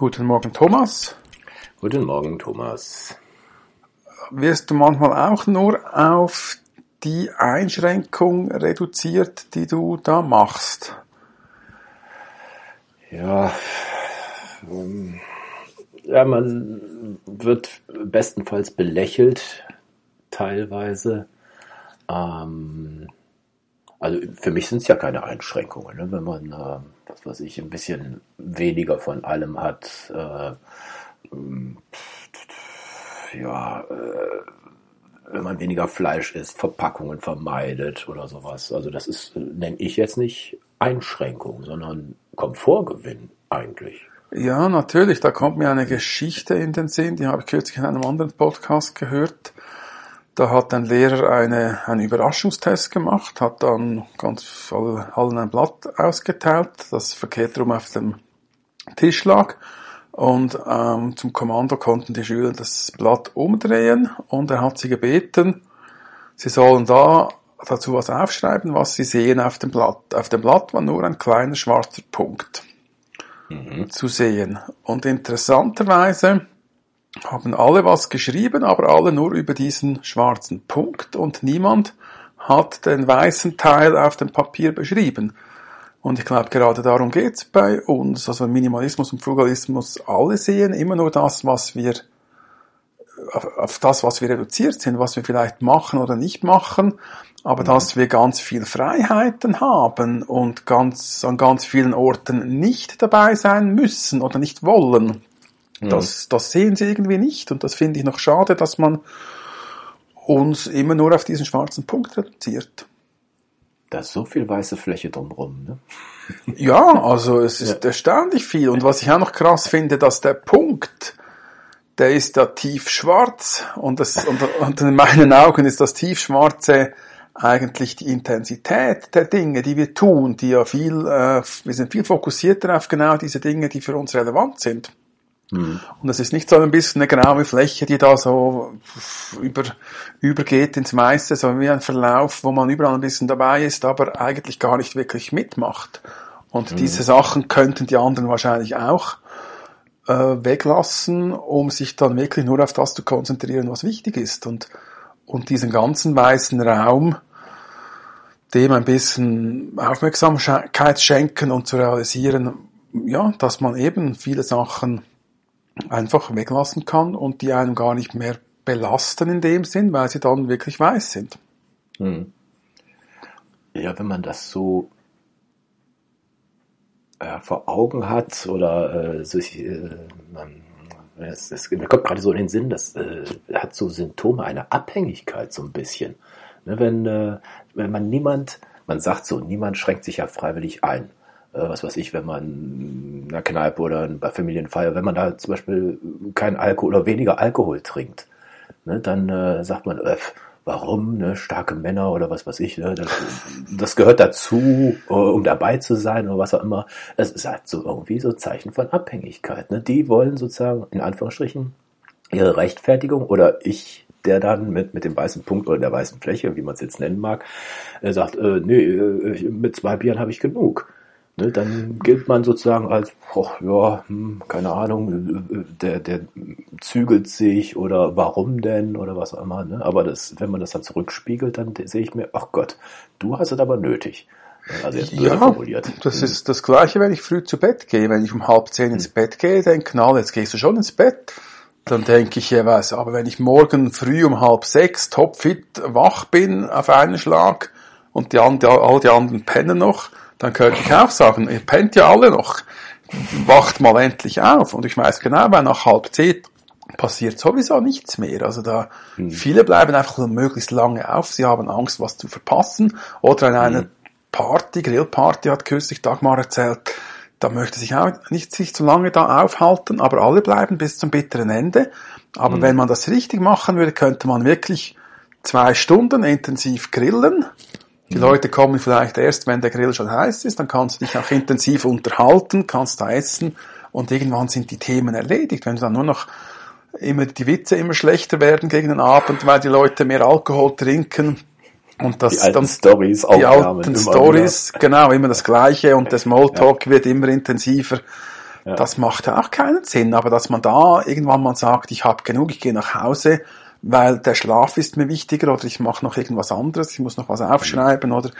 Guten Morgen, Thomas. Guten Morgen, Thomas. Wirst du manchmal auch nur auf die Einschränkung reduziert, die du da machst? Ja, ähm, ja, man wird bestenfalls belächelt, teilweise. Ähm, also für mich sind es ja keine Einschränkungen, ne? wenn man, äh, was weiß ich, ein bisschen weniger von allem hat. Äh, ähm, ja, äh, wenn man weniger Fleisch isst, Verpackungen vermeidet oder sowas. Also das ist, nenne ich jetzt nicht Einschränkung, sondern Komfortgewinn eigentlich. Ja, natürlich. Da kommt mir eine Geschichte in den Sinn, die habe ich kürzlich in einem anderen Podcast gehört. Da hat ein Lehrer eine, einen Überraschungstest gemacht, hat dann ganz allen ein Blatt ausgeteilt, das verkehrt rum auf dem Tisch lag. Und ähm, zum Kommando konnten die Schüler das Blatt umdrehen und er hat sie gebeten, sie sollen da dazu was aufschreiben, was sie sehen auf dem Blatt. Auf dem Blatt war nur ein kleiner schwarzer Punkt mhm. zu sehen. Und interessanterweise haben alle was geschrieben, aber alle nur über diesen schwarzen Punkt und niemand hat den weißen Teil auf dem Papier beschrieben. Und ich glaube, gerade darum geht's bei uns. Also Minimalismus und Frugalismus, alle sehen immer nur das, was wir, auf, auf das, was wir reduziert sind, was wir vielleicht machen oder nicht machen, aber mhm. dass wir ganz viel Freiheiten haben und ganz, an ganz vielen Orten nicht dabei sein müssen oder nicht wollen. Mhm. Das, das sehen sie irgendwie nicht und das finde ich noch schade, dass man uns immer nur auf diesen schwarzen Punkt reduziert. Da ist so viel weiße Fläche drumherum, ne? Ja, also es ist ja. erstaunlich viel. Und was ich auch noch krass finde, dass der Punkt, der ist da tief schwarz und, das, und, und in meinen Augen ist das tiefschwarze eigentlich die Intensität der Dinge, die wir tun, die ja viel, äh, wir sind viel fokussierter auf genau diese Dinge, die für uns relevant sind. Mhm. Und das ist nicht so ein bisschen eine graue Fläche, die da so über, übergeht ins meiste, sondern wie ein Verlauf, wo man überall ein bisschen dabei ist, aber eigentlich gar nicht wirklich mitmacht. Und mhm. diese Sachen könnten die anderen wahrscheinlich auch äh, weglassen, um sich dann wirklich nur auf das zu konzentrieren, was wichtig ist. Und, und diesen ganzen weißen Raum, dem ein bisschen Aufmerksamkeit schenken und zu realisieren, ja, dass man eben viele Sachen einfach weglassen kann und die einem gar nicht mehr belasten in dem Sinn, weil sie dann wirklich weiß sind. Hm. Ja, wenn man das so äh, vor Augen hat oder äh, sich, äh, man, es, es, mir kommt gerade so in den Sinn, das äh, hat so Symptome einer Abhängigkeit so ein bisschen. Ne, wenn, äh, wenn man niemand, man sagt so, niemand schränkt sich ja freiwillig ein was weiß ich, wenn man in einer Kneipe oder bei Familienfeier, wenn man da zum Beispiel kein Alkohol oder weniger Alkohol trinkt, ne, dann äh, sagt man, äh, warum, ne, starke Männer oder was weiß ich, ne, das, das gehört dazu, äh, um dabei zu sein oder was auch immer. Es ist halt so irgendwie so Zeichen von Abhängigkeit. Ne? Die wollen sozusagen, in Anführungsstrichen, ihre Rechtfertigung oder ich der dann mit, mit dem weißen Punkt oder der weißen Fläche, wie man es jetzt nennen mag, äh, sagt, äh, nee, äh, mit zwei Bieren habe ich genug. Ne, dann gilt man sozusagen als, oh, ja, hm, keine Ahnung, der, der zügelt sich oder warum denn oder was auch immer. Ne? Aber das, wenn man das dann zurückspiegelt, dann sehe ich mir, ach Gott, du hast es aber nötig. Also jetzt ja, formuliert. das hm. ist das Gleiche, wenn ich früh zu Bett gehe. Wenn ich um halb zehn ins hm. Bett gehe, denken alle, jetzt gehst du schon ins Bett. Dann denke ich ja was, aber wenn ich morgen früh um halb sechs topfit wach bin auf einen Schlag und die, all die anderen pennen noch, dann könnte ich auch sagen, ihr pennt ja alle noch, wacht mal endlich auf. Und ich weiß genau, weil nach halb zehn passiert sowieso nichts mehr. Also da, hm. viele bleiben einfach möglichst lange auf, sie haben Angst, was zu verpassen. Oder in einer hm. Party, Grillparty hat kürzlich Dagmar erzählt, da möchte sich auch nicht sich zu lange da aufhalten, aber alle bleiben bis zum bitteren Ende. Aber hm. wenn man das richtig machen würde, könnte man wirklich zwei Stunden intensiv grillen die Leute kommen vielleicht erst, wenn der Grill schon heiß ist, dann kannst du dich auch intensiv unterhalten, kannst da essen und irgendwann sind die Themen erledigt. Wenn du dann nur noch immer die Witze immer schlechter werden gegen den Abend, weil die Leute mehr Alkohol trinken und das die alten dann Storys die alten Stories, genau, immer das Gleiche und der Smalltalk ja. wird immer intensiver. Ja. Das macht ja auch keinen Sinn, aber dass man da irgendwann mal sagt, ich habe genug, ich gehe nach Hause, weil der Schlaf ist mir wichtiger oder ich mache noch irgendwas anderes, ich muss noch was aufschreiben oder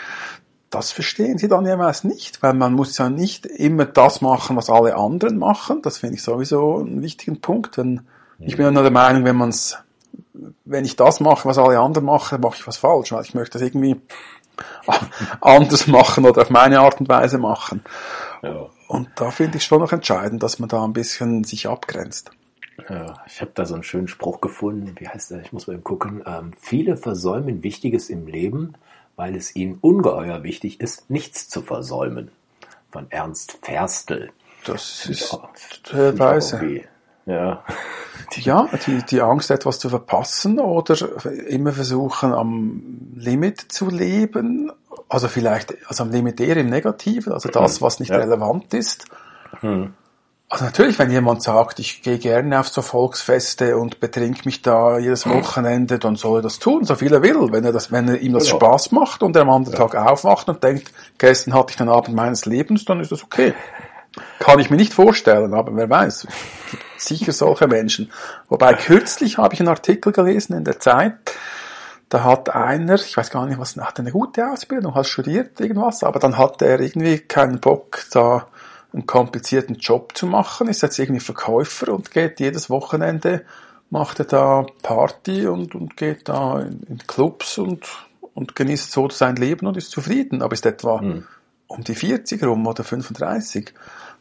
das verstehen sie dann jeweils nicht, weil man muss ja nicht immer das machen, was alle anderen machen. Das finde ich sowieso einen wichtigen Punkt. Denn ich bin ja nur der Meinung, wenn man es, wenn ich das mache, was alle anderen machen, mache ich was falsch, weil ich möchte das irgendwie anders machen oder auf meine Art und Weise machen. Ja. Und da finde ich schon noch entscheidend, dass man da ein bisschen sich abgrenzt. Ja, ich habe da so einen schönen Spruch gefunden. Wie heißt der? Ich muss mal eben gucken. Ähm, viele versäumen Wichtiges im Leben, weil es ihnen ungeheuer wichtig ist, nichts zu versäumen. Von Ernst Ferstel. Das ist teilweise. Ja. Ja, die, die Angst, etwas zu verpassen oder immer versuchen, am Limit zu leben. Also vielleicht, also am Limit eher im Negativen, also das, was nicht ja. relevant ist. Hm. Also natürlich, wenn jemand sagt, ich gehe gerne auf so Volksfeste und betrink mich da jedes Wochenende, dann soll er das tun, so viel er will. Wenn er das, wenn er ihm das genau. Spaß macht und er am anderen ja. Tag aufwacht und denkt, gestern hatte ich den Abend meines Lebens, dann ist das okay. Kann ich mir nicht vorstellen, aber wer weiß. Sicher solche Menschen. Wobei kürzlich habe ich einen Artikel gelesen in der Zeit, da hat einer, ich weiß gar nicht was, hat eine gute Ausbildung, hat studiert irgendwas, aber dann hat er irgendwie keinen Bock, da einen komplizierten Job zu machen, ist jetzt irgendwie Verkäufer und geht jedes Wochenende, macht er da Party und, und geht da in, in Clubs und, und genießt so sein Leben und ist zufrieden, aber ist etwa mhm. um die 40 rum oder 35.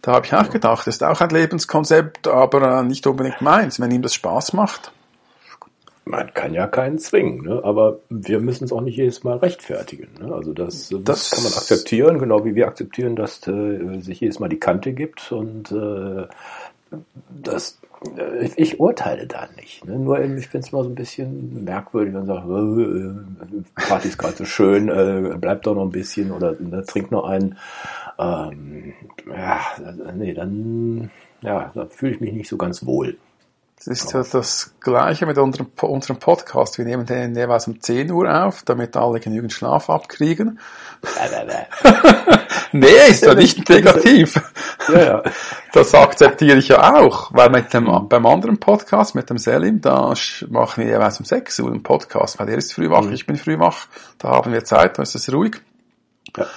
Da habe ich auch gedacht, das ist auch ein Lebenskonzept, aber nicht unbedingt meins, wenn ihm das Spaß macht man kann ja keinen zwingen, ne? aber wir müssen es auch nicht jedes Mal rechtfertigen. Ne? Also das, das, kann man akzeptieren, genau wie wir akzeptieren, dass äh, sich jedes Mal die Kante gibt und äh, das äh, ich urteile da nicht. Ne? Nur ich finde es mal so ein bisschen merkwürdig, wenn man sagt, äh, Party ist gerade so schön, äh, bleibt doch noch ein bisschen oder ne, trinkt noch einen. Ähm, ja, nee, dann ja, da fühle ich mich nicht so ganz wohl. Das ist ja das Gleiche mit unserem, unserem Podcast. Wir nehmen den jeweils um 10 Uhr auf, damit alle genügend Schlaf abkriegen. nee, ist ja nicht negativ. ja, ja. Das akzeptiere ich ja auch, weil mit dem, beim anderen Podcast, mit dem Selim, da machen wir jeweils um 6 Uhr einen Podcast, weil er ist früh wach, mhm. ich bin früh wach, da haben wir Zeit, da ist es ruhig. Ja.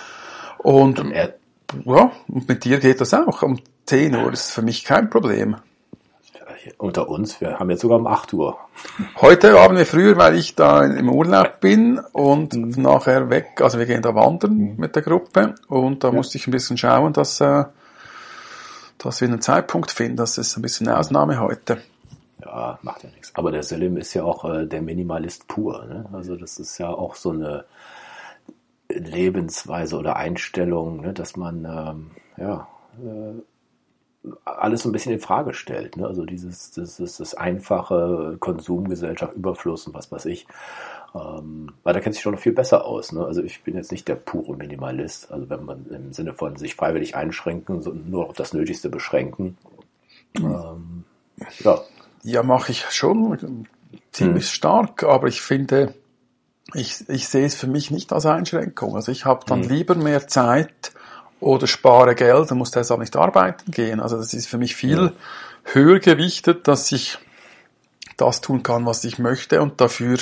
Und, ja, und mit dir geht das auch. Um 10 Uhr ist für mich kein Problem unter uns, wir haben jetzt sogar um 8 Uhr. Heute haben wir früher, weil ich da im Urlaub bin und mhm. nachher weg, also wir gehen da wandern mhm. mit der Gruppe und da ja. musste ich ein bisschen schauen, dass, äh, dass wir einen Zeitpunkt finden. Das ist ein bisschen eine Ausnahme heute. Ja, macht ja nichts. Aber der Selim ist ja auch äh, der Minimalist pur. Ne? Also das ist ja auch so eine Lebensweise oder Einstellung, ne? dass man ähm, ja äh, alles so ein bisschen in Frage stellt. Ne? Also dieses, das, das, das einfache Konsumgesellschaft, Überfluss und was weiß ich. Ähm, weil da kennt sich schon noch viel besser aus. Ne? Also ich bin jetzt nicht der pure Minimalist. Also wenn man im Sinne von sich freiwillig einschränken, so nur auf das Nötigste beschränken. Ähm, ja. Ja, mache ich schon ziemlich hm. stark, aber ich finde, ich, ich sehe es für mich nicht als Einschränkung. Also ich habe dann hm. lieber mehr Zeit, oder spare Geld und muss deshalb nicht arbeiten gehen. Also das ist für mich viel ja. höher gewichtet, dass ich das tun kann, was ich möchte und dafür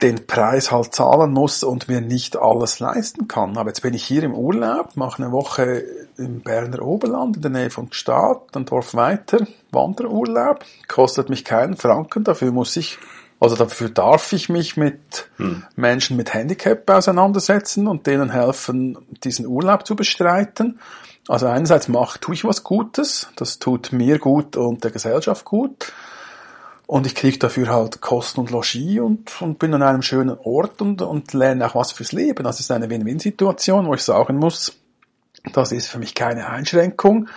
den Preis halt zahlen muss und mir nicht alles leisten kann. Aber jetzt bin ich hier im Urlaub, mache eine Woche im Berner Oberland in der Nähe von Gstaad, ein Dorf weiter, Wanderurlaub, kostet mich keinen Franken, dafür muss ich also dafür darf ich mich mit hm. Menschen mit Handicap auseinandersetzen und denen helfen, diesen Urlaub zu bestreiten. Also einerseits mache, tue ich was Gutes, das tut mir gut und der Gesellschaft gut. Und ich kriege dafür halt Kosten und Logis und, und bin an einem schönen Ort und, und lerne auch was fürs Leben. Das ist eine Win-Win-Situation, wo ich sagen muss, das ist für mich keine Einschränkung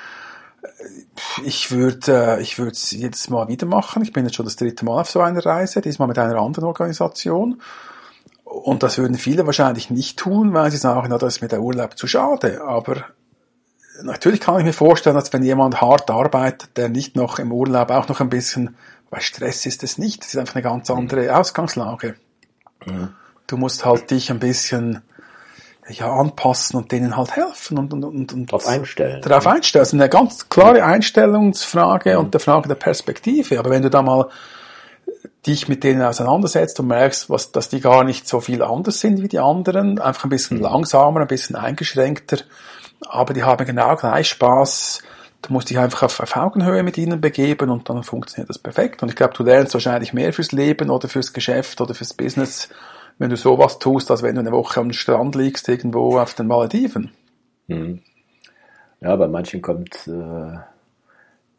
ich würde, äh, ich würde es jedes Mal wieder machen. Ich bin jetzt schon das dritte Mal auf so einer Reise, diesmal mit einer anderen Organisation. Und das würden viele wahrscheinlich nicht tun, weil sie sagen, na, das ist mir der Urlaub zu schade. Aber natürlich kann ich mir vorstellen, dass wenn jemand hart arbeitet, der nicht noch im Urlaub auch noch ein bisschen, bei Stress ist es nicht, das ist einfach eine ganz andere Ausgangslage. Mhm. Du musst halt dich ein bisschen ja, anpassen und denen halt helfen und, und, und, und Darauf einstellen. darauf einstellen. Das ist eine ganz klare Einstellungsfrage und der Frage der Perspektive. Aber wenn du da mal dich mit denen auseinandersetzt und merkst, was, dass die gar nicht so viel anders sind wie die anderen, einfach ein bisschen langsamer, ein bisschen eingeschränkter, aber die haben genau gleich Spaß. Du musst dich einfach auf, auf Augenhöhe mit ihnen begeben und dann funktioniert das perfekt. Und ich glaube, du lernst wahrscheinlich mehr fürs Leben oder fürs Geschäft oder fürs Business, wenn du sowas tust, als wenn du eine Woche am Strand liegst, irgendwo auf den Malediven. Mhm. Ja, bei manchen kommt äh,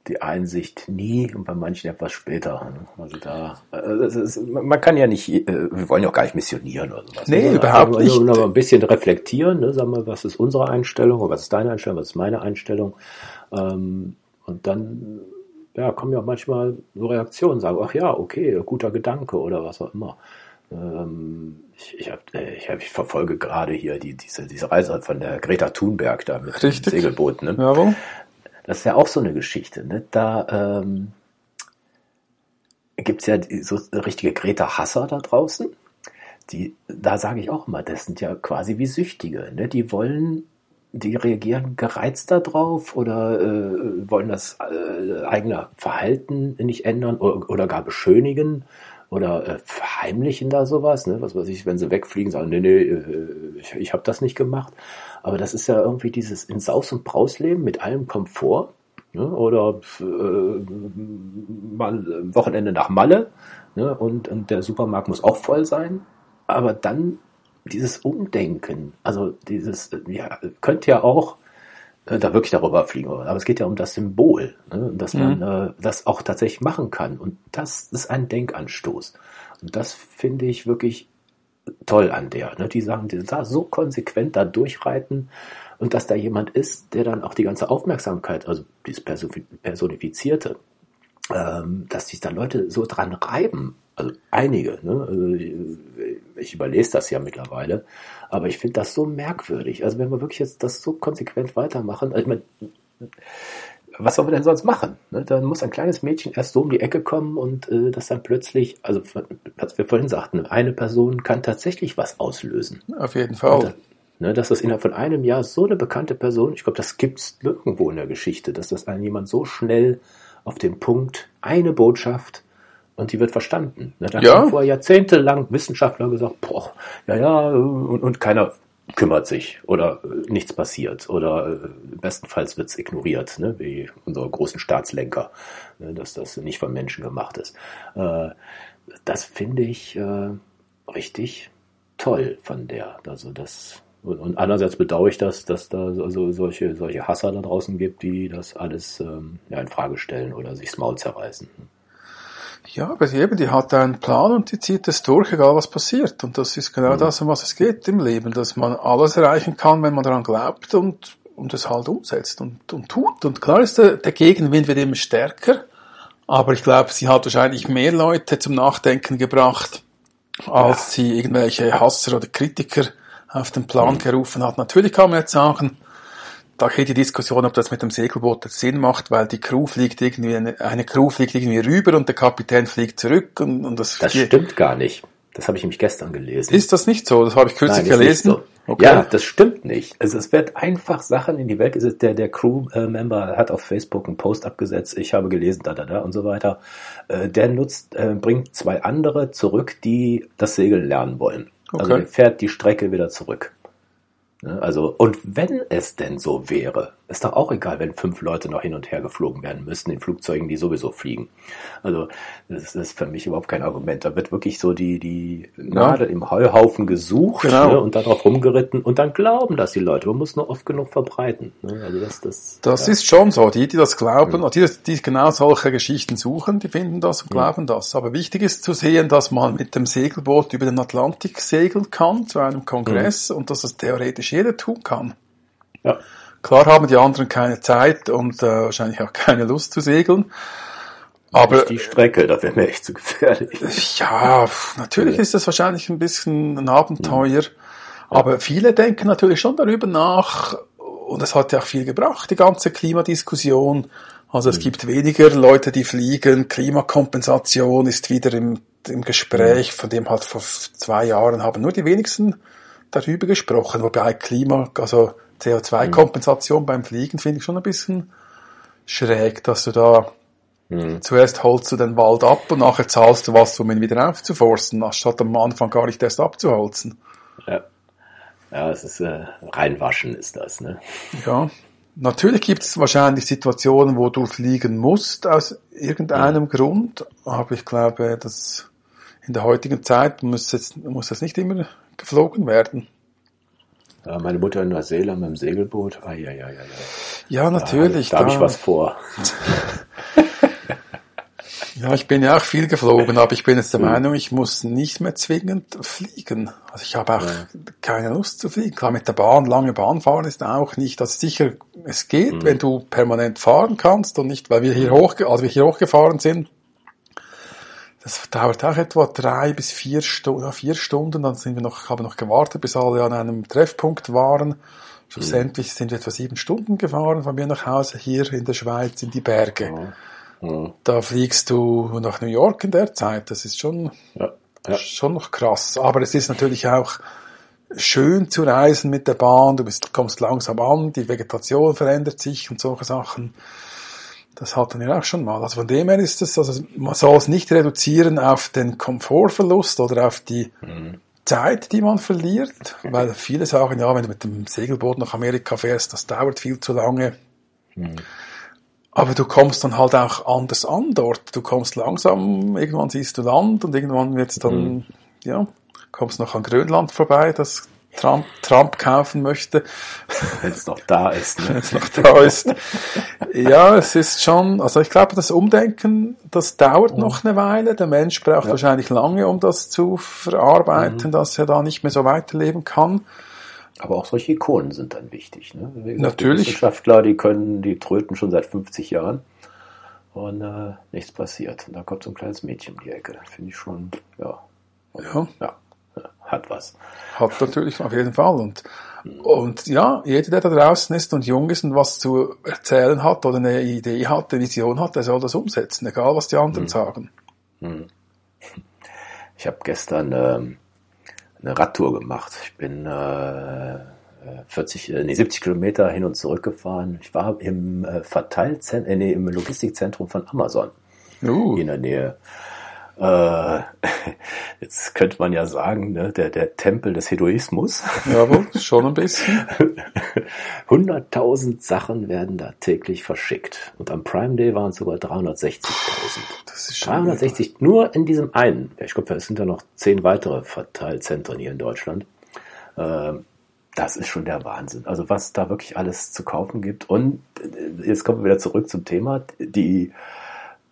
die Einsicht nie und bei manchen etwas später. ne? Also da, das ist, man kann ja nicht, äh, wir wollen ja auch gar nicht missionieren oder sowas. Nee, ne? überhaupt Aber nicht. Nur noch ein bisschen reflektieren, ne? sagen wir, was ist unsere Einstellung, oder was ist deine Einstellung, was ist meine Einstellung. Ähm, und dann ja, kommen ja auch manchmal so Reaktionen, sagen, ach ja, okay, guter Gedanke oder was auch immer. Ähm, ich, ich, hab, äh, ich, hab, ich verfolge gerade hier die, diese, diese Reise von der Greta Thunberg da mit dem Richtig. Segelboot. Ne? Jawohl. Das ist ja auch so eine Geschichte. Ne? Da ähm, gibt's ja die, so richtige Greta-Hasser da draußen. Die, da sage ich auch immer, das sind ja quasi wie Süchtige. Ne? Die wollen, die reagieren gereizt darauf oder äh, wollen das äh, eigene Verhalten nicht ändern oder, oder gar beschönigen oder äh, verheimlichen da sowas. Ne? Was weiß ich, wenn sie wegfliegen, sagen, nee, nee, äh, ich, ich habe das nicht gemacht. Aber das ist ja irgendwie dieses in Saus und Braus leben mit allem Komfort. Ne? Oder äh, mal ein Wochenende nach Malle ne? und, und der Supermarkt muss auch voll sein. Aber dann dieses Umdenken, also dieses, äh, ja, könnte ja auch äh, da wirklich darüber fliegen, aber es geht ja um das Symbol, ne? dass man äh, das auch tatsächlich machen kann. Und das ist ein Denkanstoß. Und das finde ich wirklich toll an der. Ne? Die sagen, die da so konsequent da durchreiten und dass da jemand ist, der dann auch die ganze Aufmerksamkeit, also dieses Perso- Personifizierte, ähm, dass sich da Leute so dran reiben. Also einige, ne? also ich, überlese das ja mittlerweile, aber ich finde das so merkwürdig. Also wenn wir wirklich jetzt das so konsequent weitermachen, also ich mein, was sollen wir denn sonst machen? Ne? Dann muss ein kleines Mädchen erst so um die Ecke kommen und äh, das dann plötzlich, also was wir vorhin sagten, eine Person kann tatsächlich was auslösen. Auf jeden Fall. Ne, dass das innerhalb von einem Jahr so eine bekannte Person, ich glaube, das gibt's nirgendwo in der Geschichte, dass das ein jemand so schnell auf den Punkt eine Botschaft und die wird verstanden. Ne, da Ja. haben vor jahrzehntelang Wissenschaftler gesagt, boah, ja, ja, und, und keiner kümmert sich oder äh, nichts passiert oder äh, bestenfalls wird's ignoriert, ne, wie unsere großen Staatslenker, ne, dass das nicht von Menschen gemacht ist. Äh, das finde ich äh, richtig toll von der. Also das und, und andererseits bedauere ich das, dass da so, so, solche, solche Hasser da draußen gibt, die das alles ähm, ja, in Frage stellen oder sich das Maul zerreißen. Ja, aber eben, die hat einen Plan und die zieht es durch, egal was passiert. Und das ist genau das, um was es geht im Leben, dass man alles erreichen kann, wenn man daran glaubt und, und es halt umsetzt und, und tut. Und klar ist der, der Gegenwind wird immer stärker, aber ich glaube, sie hat wahrscheinlich mehr Leute zum Nachdenken gebracht, als sie irgendwelche Hasser oder Kritiker auf den Plan gerufen hat. Natürlich kann man jetzt sagen, da geht die Diskussion, ob das mit dem Segelboot Sinn macht, weil die Crew fliegt irgendwie, eine, eine Crew fliegt irgendwie rüber und der Kapitän fliegt zurück und, und das, Das stimmt gar nicht. Das habe ich nämlich gestern gelesen. Ist das nicht so? Das habe ich kürzlich Nein, gelesen. So. Okay. Ja, das stimmt nicht. Also es wird einfach Sachen in die Welt gesetzt. Der, der Crew-Member hat auf Facebook einen Post abgesetzt. Ich habe gelesen, da, da, da und so weiter. Äh, Der nutzt, äh, bringt zwei andere zurück, die das Segeln lernen wollen. Also Okay. der fährt die Strecke wieder zurück. Ne, Also, und wenn es denn so wäre, ist doch auch egal, wenn fünf Leute noch hin und her geflogen werden müssten in Flugzeugen, die sowieso fliegen. Also, das ist für mich überhaupt kein Argument. Da wird wirklich so die, die Nadel im Heuhaufen gesucht Genau. ne, und darauf rumgeritten und dann glauben das die Leute. Man muss nur oft genug verbreiten. Ne? Also das, das, Das ja. ist schon so. Die, die das glauben, die, die genau solche Geschichten suchen, die finden das und glauben das. Aber wichtig ist zu sehen, dass man mit dem Segelboot über den Atlantik segeln kann zu einem Kongress und dass das theoretisch jeder tun kann. ja. Klar haben die anderen keine Zeit und äh, wahrscheinlich auch keine Lust zu segeln. Aber die Strecke, das wäre mir echt zu gefährlich. ja, natürlich ist das wahrscheinlich ein bisschen ein Abenteuer. Aber viele denken natürlich schon darüber nach und es hat ja auch viel gebracht, die ganze Klimadiskussion. Also es gibt weniger Leute, die fliegen. Klimakompensation ist wieder im, im Gespräch, von dem halt vor zwei Jahren haben nur die wenigsten darüber gesprochen, wobei Klima, also CO2-Kompensation mhm. beim Fliegen finde ich schon ein bisschen schräg, dass du da mhm. zuerst holst du den Wald ab und nachher zahlst du was, um ihn wieder aufzuforsten, anstatt am Anfang gar nicht erst abzuholzen. Ja. Ja, es ist äh, reinwaschen ist das, ne? Ja. Natürlich gibt es wahrscheinlich Situationen, wo du fliegen musst aus irgendeinem mhm. Grund, aber ich glaube, dass in der heutigen Zeit muss jetzt muss das nicht immer geflogen werden. Ja, meine Mutter in Neuseeland mit dem Segelboot. Ah, ja, ja, ja, ja. Ja, natürlich. Da, da habe ich was vor. Ja, ich bin ja auch viel geflogen, aber ich bin jetzt der Meinung, ich muss nicht mehr zwingend fliegen. Also ich habe auch ja. keine Lust zu fliegen. Klar, mit der Bahn, lange Bahn fahren ist auch nicht, das sicher, es geht, mhm. wenn du permanent fahren kannst und nicht, weil wir hier hoch, als wir hier hochgefahren sind, das dauert auch etwa drei bis vier Stunden, vier Stunden, dann sind wir noch, haben noch gewartet, bis alle an einem Treffpunkt waren. Schlussendlich sind wir etwa sieben Stunden gefahren von mir nach Hause hier in der Schweiz in die Berge. Ja. Mhm. Da fliegst du nach New York in der Zeit. Das ist schon, ja, ja. schon noch krass. Aber es ist natürlich auch schön zu reisen mit der Bahn. Du bist, kommst langsam an, die Vegetation verändert sich und solche Sachen. Das hatten wir auch schon mal. Also von dem her ist es, also man soll es nicht reduzieren auf den Komfortverlust oder auf die mhm. Zeit, die man verliert, weil viele sagen, ja, wenn du mit dem Segelboot nach Amerika fährst, das dauert viel zu lange. Mhm. Aber du kommst dann halt auch anders an dort. Du kommst langsam, irgendwann siehst du Land und irgendwann wird's dann, mhm. ja, kommst noch an Grönland vorbei, das Trump, Trump kaufen möchte. Wenn es noch da ist. Ne? Wenn es noch da ist. ja, es ist schon, also ich glaube, das Umdenken, das dauert mhm. noch eine Weile. Der Mensch braucht ja. wahrscheinlich lange, um das zu verarbeiten, mhm. dass er da nicht mehr so weiterleben kann. Aber auch solche Ikonen sind dann wichtig. Ne? Gesagt, Natürlich. Die Wissenschaftler, die können, die tröten schon seit 50 Jahren und äh, nichts passiert. Und da kommt so ein kleines Mädchen um die Ecke. Finde ich schon, ja, ja, ja, hat was. Hat natürlich auf jeden Fall. Und, und ja, jeder, der da draußen ist und jung ist und was zu erzählen hat oder eine Idee hat, eine Vision hat, der soll das umsetzen, egal was die anderen mhm. sagen. Mhm. Ich habe gestern ähm, eine Radtour gemacht. Ich bin äh, 40, äh, nee, 70 Kilometer hin und zurück gefahren. Ich war im äh, Verteilzentrum, äh, nee, im Logistikzentrum von Amazon uh. in der Nähe. Äh, jetzt könnte man ja sagen, ne, der, der Tempel des Hedoismus. Jawohl, schon ein bisschen. 100.000 Sachen werden da täglich verschickt. Und am Prime Day waren es sogar 360.000. Das ist schon 360 nur in diesem einen. Ich glaube, es sind da noch zehn weitere Verteilzentren hier in Deutschland. Ähm, das ist schon der Wahnsinn. Also was da wirklich alles zu kaufen gibt. Und äh, jetzt kommen wir wieder zurück zum Thema. Die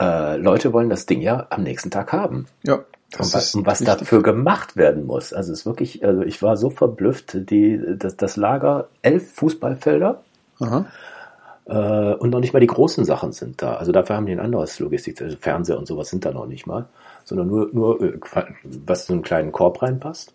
äh, Leute wollen das Ding ja am nächsten Tag haben. Ja. Das und was, und was dafür gemacht werden muss. Also es ist wirklich, also ich war so verblüfft, die, das, das Lager, elf Fußballfelder. Aha. Äh, und noch nicht mal die großen Sachen sind da. Also dafür haben die ein anderes Logistik, also Fernseher und sowas sind da noch nicht mal, sondern nur, nur äh, was so einen kleinen Korb reinpasst.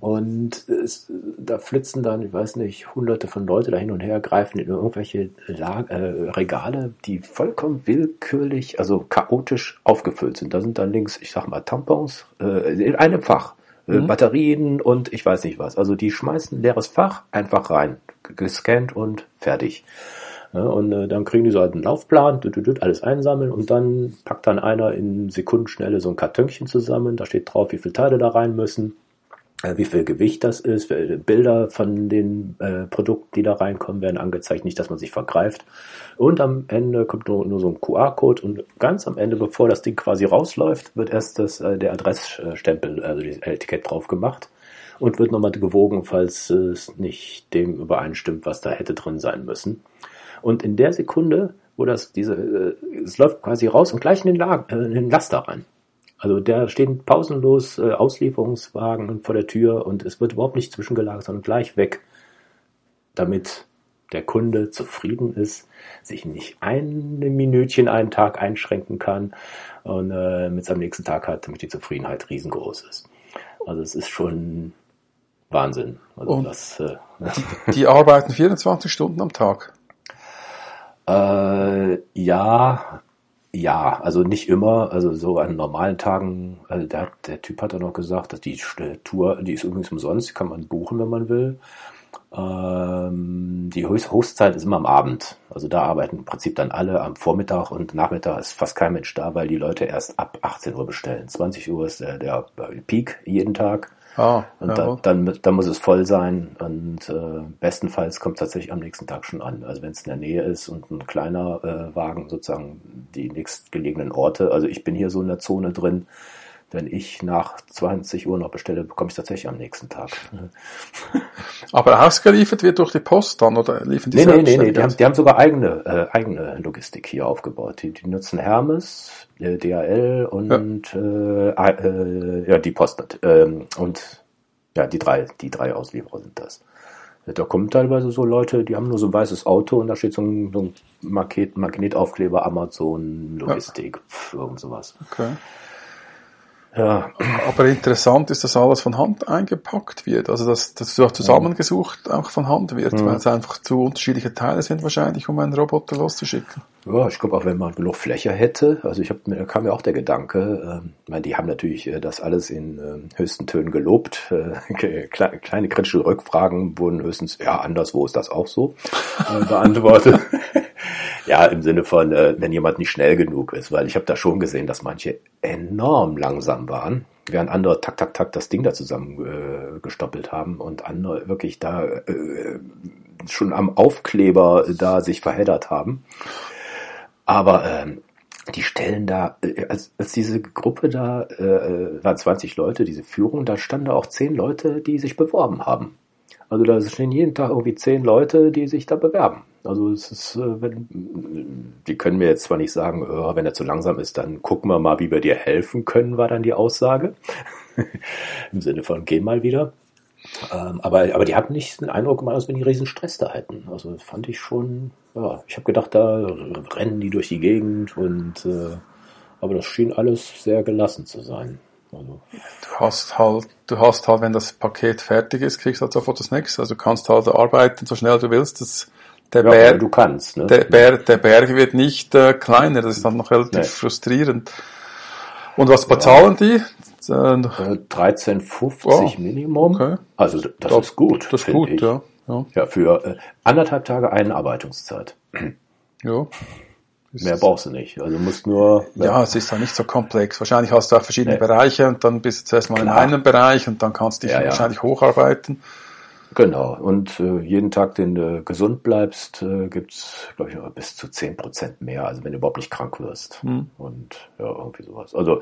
Und es, da flitzen dann, ich weiß nicht, hunderte von Leute da hin und her, greifen in irgendwelche Lag äh, Regale, die vollkommen willkürlich, also chaotisch aufgefüllt sind. Da sind dann links, ich sag mal, Tampons, äh, in einem Fach, äh, mhm. Batterien und ich weiß nicht was. Also die schmeißen leeres Fach einfach rein, gescannt und fertig. Ja, und äh, dann kriegen die so halt einen Laufplan, düt, düt, düt, alles einsammeln und dann packt dann einer in Sekundenschnelle so ein Kartönchen zusammen, da steht drauf, wie viele Teile da rein müssen wie viel Gewicht das ist, Bilder von den äh, Produkten, die da reinkommen, werden angezeigt, nicht, dass man sich vergreift. Und am Ende kommt nur, nur so ein QR-Code und ganz am Ende, bevor das Ding quasi rausläuft, wird erst das, äh, der Adressstempel, also das Etikett drauf gemacht und wird nochmal gewogen, falls es nicht dem übereinstimmt, was da hätte drin sein müssen. Und in der Sekunde, wo das diese, äh, es läuft quasi raus und gleich in den, Lager, äh, in den Laster rein. Also da stehen pausenlos äh, Auslieferungswagen vor der Tür und es wird überhaupt nicht zwischengelagert, sondern gleich weg, damit der Kunde zufrieden ist, sich nicht ein Minütchen einen Tag einschränken kann und äh, mit seinem nächsten Tag hat, damit die Zufriedenheit riesengroß ist. Also es ist schon Wahnsinn. Also und das, äh, die, die arbeiten 24 Stunden am Tag. Äh, ja, Ja, also nicht immer, also so an normalen Tagen, also der, der Typ hat dann noch gesagt, dass die Tour, die ist übrigens umsonst, die kann man buchen, wenn man will. Ähm, die Hostzeit ist immer am Abend. Also da arbeiten im Prinzip dann alle am Vormittag und Nachmittag ist fast kein Mensch da, weil die Leute erst ab 18 Uhr bestellen. 20 Uhr ist der, der Peak jeden Tag. Ah, und da, dann, dann muss es voll sein und äh, bestenfalls kommt es tatsächlich am nächsten Tag schon an. Also wenn es in der Nähe ist und ein kleiner äh, Wagen sozusagen die nächstgelegenen Orte. Also ich bin hier so in der Zone drin. Wenn ich nach 20 Uhr noch bestelle, bekomme ich es tatsächlich am nächsten Tag. Aber ausgeliefert wird durch die Post dann oder liefern die Nee, nee, nee, nee. Die, haben, die haben sogar eigene, äh, eigene Logistik hier aufgebaut. Die, die nutzen Hermes, äh, DHL und ja. Äh, äh, ja, die Post. Ähm, und ja, die drei, die drei Auslieferer sind das. Da kommen teilweise so Leute, die haben nur so ein weißes Auto und da steht so ein, so ein Market, Magnetaufkleber Amazon Logistik, ja. irgend sowas. Okay. Ja. Aber interessant ist, dass alles von Hand eingepackt wird. Also, dass das auch zusammengesucht auch von Hand wird, mhm. weil es einfach zu unterschiedliche Teile sind wahrscheinlich, um einen Roboter loszuschicken. Ja, ich glaube auch, wenn man genug Fläche hätte, also ich habe mir kam mir auch der Gedanke, äh, meine, die haben natürlich äh, das alles in äh, höchsten Tönen gelobt. Äh, kleine kritische Rückfragen wurden höchstens, ja, anderswo ist das auch so, äh, beantwortet. ja, im Sinne von, äh, wenn jemand nicht schnell genug ist, weil ich habe da schon gesehen, dass manche enorm langsam waren, während andere tak, tak, tak das Ding da zusammen äh, gestoppelt haben und andere wirklich da äh, schon am Aufkleber da sich verheddert haben. Aber ähm, die stellen da, äh, als, als diese Gruppe da, äh, äh waren 20 Leute, diese Führung, da standen da auch 10 Leute, die sich beworben haben. Also da stehen jeden Tag irgendwie 10 Leute, die sich da bewerben. Also es ist, äh, wenn, die können mir jetzt zwar nicht sagen, oh, wenn er zu langsam ist, dann gucken wir mal, wie wir dir helfen können, war dann die Aussage. Im Sinne von geh mal wieder. Ähm, aber, aber die hatten nicht den Eindruck gemacht, als wenn die riesen Stress da hätten. Also fand ich schon, ja, ich habe gedacht, da rennen die durch die Gegend und äh, aber das schien alles sehr gelassen zu sein. Also. Du hast halt, du hast halt, wenn das Paket fertig ist, kriegst du halt sofort das nächste. Also du kannst halt arbeiten, so schnell du willst. Das der ja, Berg, du kannst. Ne? Der, Berg, der Berg wird nicht äh, kleiner, das ist dann noch relativ nee. frustrierend. Und was bezahlen ja. die? 13,50 oh, Minimum. Okay. Also das, das ist gut. Das ist gut, ja. ja. Ja, für äh, anderthalb Tage Einarbeitungszeit. Ja. Mehr brauchst du nicht. Also du musst nur. Ja, es ist ja nicht so komplex. Wahrscheinlich hast du auch verschiedene nee. Bereiche und dann bist du zuerst mal Klar. in einem Bereich und dann kannst du dich ja, wahrscheinlich ja. hocharbeiten. Genau. Und äh, jeden Tag, den du gesund bleibst, äh, gibt's, glaube ich, bis zu zehn Prozent mehr, also wenn du überhaupt nicht krank wirst. Mhm. Und ja, irgendwie sowas. Also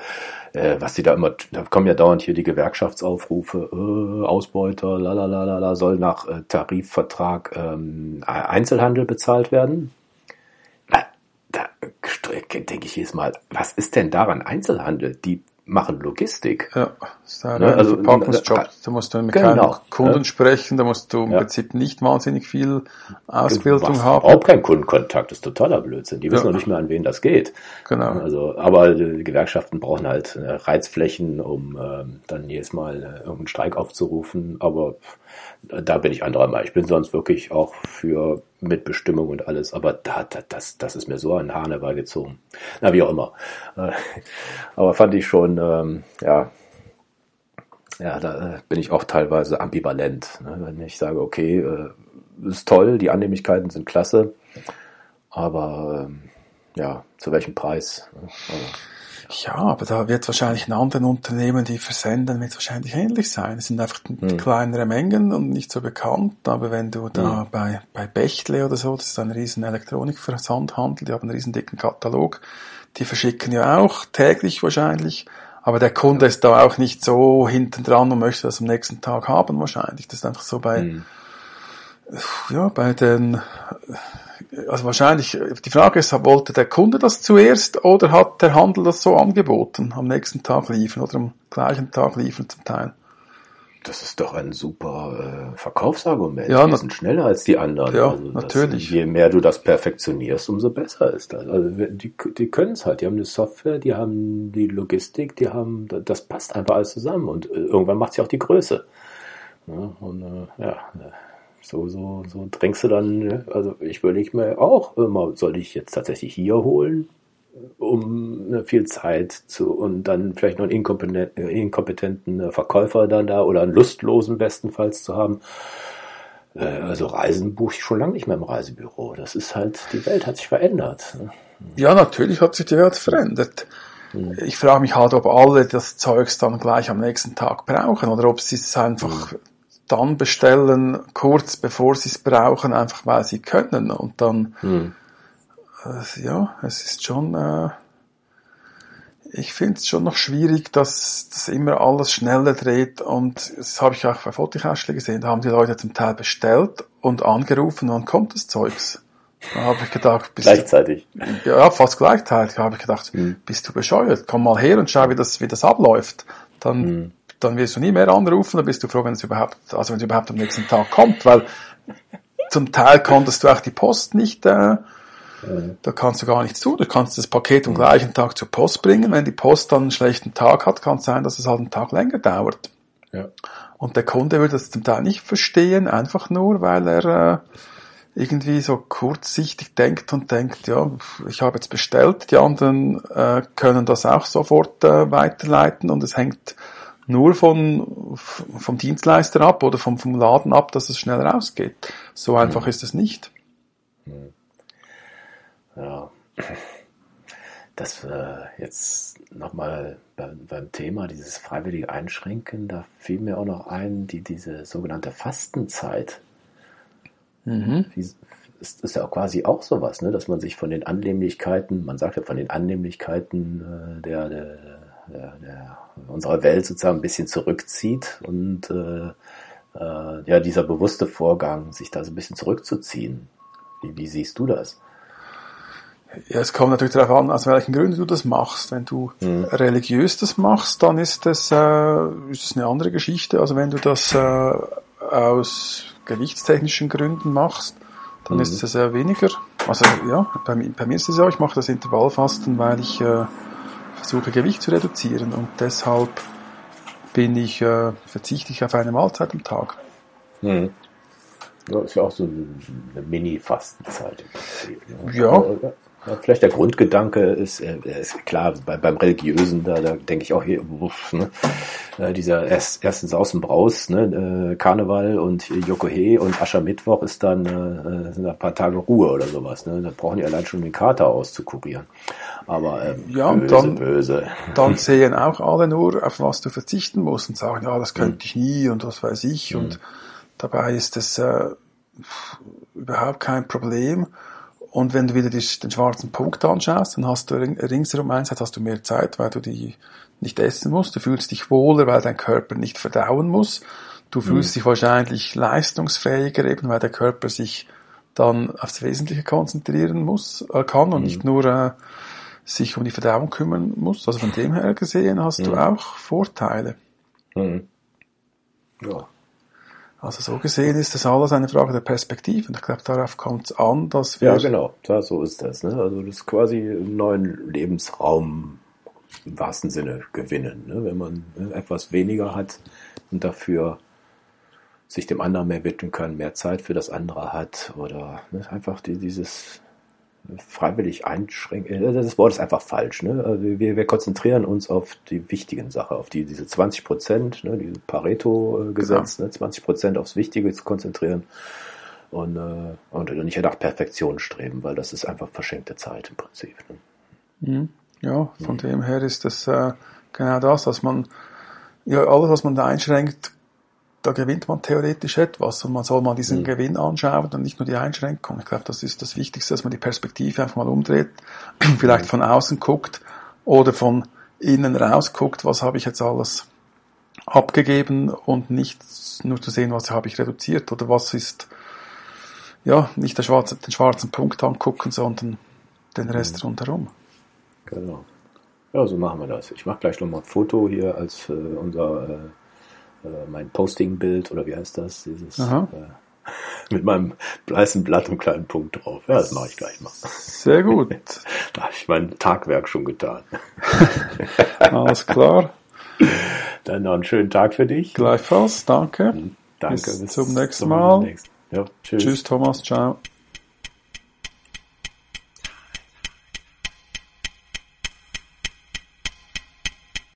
äh, was die da immer, da kommen ja dauernd hier die Gewerkschaftsaufrufe, äh, Ausbeuter, la la la la la, soll nach äh, Tarifvertrag ähm, Einzelhandel bezahlt werden. Denke ich jedes Mal, was ist denn daran Einzelhandel? Die machen Logistik. Ja, ist ne? also, Verpackungsjob. Äh, da musst du mit genau, keinem Kunden ja. sprechen, da musst du im ja. Prinzip nicht wahnsinnig viel Ausbildung du haben. Überhaupt kein Kundenkontakt, das ist totaler Blödsinn. Die wissen ja. noch nicht mehr, an wen das geht. Genau. Also, aber die Gewerkschaften brauchen halt äh, Reizflächen, um ähm, dann jedes Mal äh, irgendeinen Streik aufzurufen. Aber da bin ich anderer Meinung. Ich bin sonst wirklich auch für Mitbestimmung und alles, aber da, da, das, das ist mir so ein Hahn herbeigezogen. Na, wie auch immer. Äh, aber fand ich schon, ähm, ja, ja, da äh, bin ich auch teilweise ambivalent. Ne? Wenn ich sage, okay, äh, ist toll, die Annehmlichkeiten sind klasse, aber ähm, ja, zu welchem Preis? Ne? Also, ja, aber da wird wahrscheinlich in anderen Unternehmen, die versenden, wird wahrscheinlich ähnlich sein. Es sind einfach hm. kleinere Mengen und nicht so bekannt. Aber wenn du da hm. bei, bei Bechtle oder so, das ist ein riesen Elektronikversandhandel, die haben einen riesen dicken Katalog, die verschicken ja auch täglich wahrscheinlich. Aber der Kunde ist da auch nicht so hinten dran und möchte das am nächsten Tag haben wahrscheinlich. Das ist einfach so bei, hm. ja, bei den also wahrscheinlich, die Frage ist, wollte der Kunde das zuerst oder hat der Handel das so angeboten, am nächsten Tag liefern oder am gleichen Tag liefern zum Teil? Das ist doch ein super äh, Verkaufsargument. Ja, die sind schneller als die anderen. Ja, also natürlich. Das, je mehr du das perfektionierst, umso besser ist das. Also die, die können es halt. Die haben eine Software, die haben die Logistik, die haben, das passt einfach alles zusammen und äh, irgendwann macht sie auch die Größe. Ja, und äh, ja, so, so, so drängst du dann, ne? also ich überlege mir auch immer, soll ich jetzt tatsächlich hier holen? um äh, viel Zeit zu und dann vielleicht noch einen inkompetenten, äh, inkompetenten Verkäufer dann da oder einen lustlosen bestenfalls zu haben. Äh, also Reisen buche ich schon lange nicht mehr im Reisebüro. Das ist halt, die Welt hat sich verändert. Ne? Ja, natürlich hat sich die Welt verändert. Hm. Ich frage mich halt, ob alle das Zeugs dann gleich am nächsten Tag brauchen oder ob sie es einfach hm. Dann bestellen, kurz bevor sie es brauchen, einfach weil sie können und dann hm äh, ja, es ist schon, äh, ich finde es schon noch schwierig, dass das immer alles schneller dreht und das habe ich auch bei Fotokästchen gesehen, da haben die Leute zum Teil bestellt und angerufen, wann kommt das Zeugs? Da habe ich gedacht, bist gleichzeitig. Du, ja, fast gleichzeitig. Da habe ich gedacht, hm. bist du bescheuert? Komm mal her und schau, wie das, wie das abläuft. Dann, hm. Dann wirst du nie mehr anrufen, dann bist du froh, wenn es überhaupt, also wenn es überhaupt am nächsten Tag kommt, weil zum Teil konntest du auch die Post nicht äh, da kannst du gar nichts tun. Du kannst das Paket am gleichen Tag zur Post bringen. Wenn die Post dann einen schlechten Tag hat, kann es sein, dass es halt einen Tag länger dauert. Ja. Und der Kunde würde das zum Teil nicht verstehen, einfach nur, weil er äh, irgendwie so kurzsichtig denkt und denkt, ja, ich habe jetzt bestellt, die anderen äh, können das auch sofort äh, weiterleiten und es hängt nur von, vom Dienstleister ab oder vom, vom Laden ab, dass es schnell rausgeht. So einfach mhm. ist es nicht. Mhm. Ja. Das äh, jetzt nochmal beim, beim Thema dieses freiwillige Einschränken, da fiel mir auch noch ein, die, diese sogenannte Fastenzeit. Mhm. Wie, ist, ist ja quasi auch sowas, ne? dass man sich von den Annehmlichkeiten, man sagt ja von den Annehmlichkeiten äh, der, der, der, der, unserer Welt sozusagen ein bisschen zurückzieht und äh, äh, ja, dieser bewusste Vorgang, sich da so ein bisschen zurückzuziehen. Wie, wie siehst du das? Ja, es kommt natürlich darauf an, aus welchen Gründen du das machst. Wenn du mhm. religiös das machst, dann ist das, äh, ist das eine andere Geschichte. Also wenn du das äh, aus gewichtstechnischen Gründen machst, dann mhm. ist es äh, weniger. Also ja, bei, bei, mir ist es ja, ich mache das Intervallfasten, weil ich äh, versuche Gewicht zu reduzieren und deshalb bin ich, äh, verzichte ich auf eine Mahlzeit am Tag. Mhm. Ja, ist ja auch so eine Mini-Fastenzeit. Ja. Aber, vielleicht der Grundgedanke ist, äh, ist klar, bei, beim Religiösen, da, da denke ich auch hier, uff, ne, äh, dieser erst, erstens Außenbraus, ne, äh, Karneval und Jokohe und Aschermittwoch ist dann äh, sind ein paar Tage Ruhe oder sowas. Ne? Da brauchen die allein schon den Kater auszukurieren. Aber ähm, ja, böse, dann, böse. Dann sehen auch alle nur, auf was du verzichten musst und sagen, ja, das könnte ich nie und was weiß ich. Mhm. Und dabei ist es äh, überhaupt kein Problem. Und wenn du wieder den schwarzen Punkt anschaust, dann hast du ringsherum eins, hast du mehr Zeit, weil du die nicht essen musst. Du fühlst dich wohler, weil dein Körper nicht verdauen muss. Du fühlst mhm. dich wahrscheinlich leistungsfähiger, eben weil der Körper sich dann aufs Wesentliche konzentrieren muss, äh, kann und mhm. nicht nur äh, sich um die Verdauung kümmern muss. Also von dem her gesehen hast mhm. du auch Vorteile. Mhm. Ja. Also so gesehen ist das alles eine Frage der Perspektive. Und ich glaube, darauf kommt es an, dass wir... Ja, genau. Ja, so ist das. Ne? Also das ist quasi einen neuen Lebensraum im wahrsten Sinne gewinnen. Ne? Wenn man ne, etwas weniger hat und dafür sich dem anderen mehr widmen kann, mehr Zeit für das andere hat oder ne, einfach die, dieses freiwillig einschränken. Äh, das Wort ist einfach falsch. Ne? Also wir, wir konzentrieren uns auf die wichtigen Sachen, auf die, diese 20 Prozent, ne? dieses Pareto-Gesetz, genau. ne? 20 Prozent aufs Wichtige zu konzentrieren und, äh, und nicht nach Perfektion streben, weil das ist einfach verschenkte Zeit im Prinzip. Ne? Mhm. Ja, von mhm. dem her ist das äh, genau das, dass man ja alles, was man da einschränkt, da gewinnt man theoretisch etwas und man soll mal diesen mhm. Gewinn anschauen und nicht nur die Einschränkung. Ich glaube, das ist das Wichtigste, dass man die Perspektive einfach mal umdreht, vielleicht mhm. von außen guckt oder von innen raus guckt, was habe ich jetzt alles abgegeben und nicht nur zu sehen, was habe ich reduziert oder was ist, ja, nicht schwarze, den schwarzen Punkt angucken, sondern den Rest mhm. rundherum. Genau. Ja, so machen wir das. Ich mache gleich nochmal ein Foto hier als äh, unser äh, äh, mein Posting-Bild oder wie heißt das? Dieses, äh, mit meinem weißen Blatt und kleinen Punkt drauf. Ja, das mache ich gleich mal. Sehr gut. da habe ich mein Tagwerk schon getan. Alles klar. Dann noch einen schönen Tag für dich. Gleichfalls, danke. Danke. Bis, bis zum nächsten Mal. Nächsten. Ja, tschüss. tschüss, Thomas. Ciao.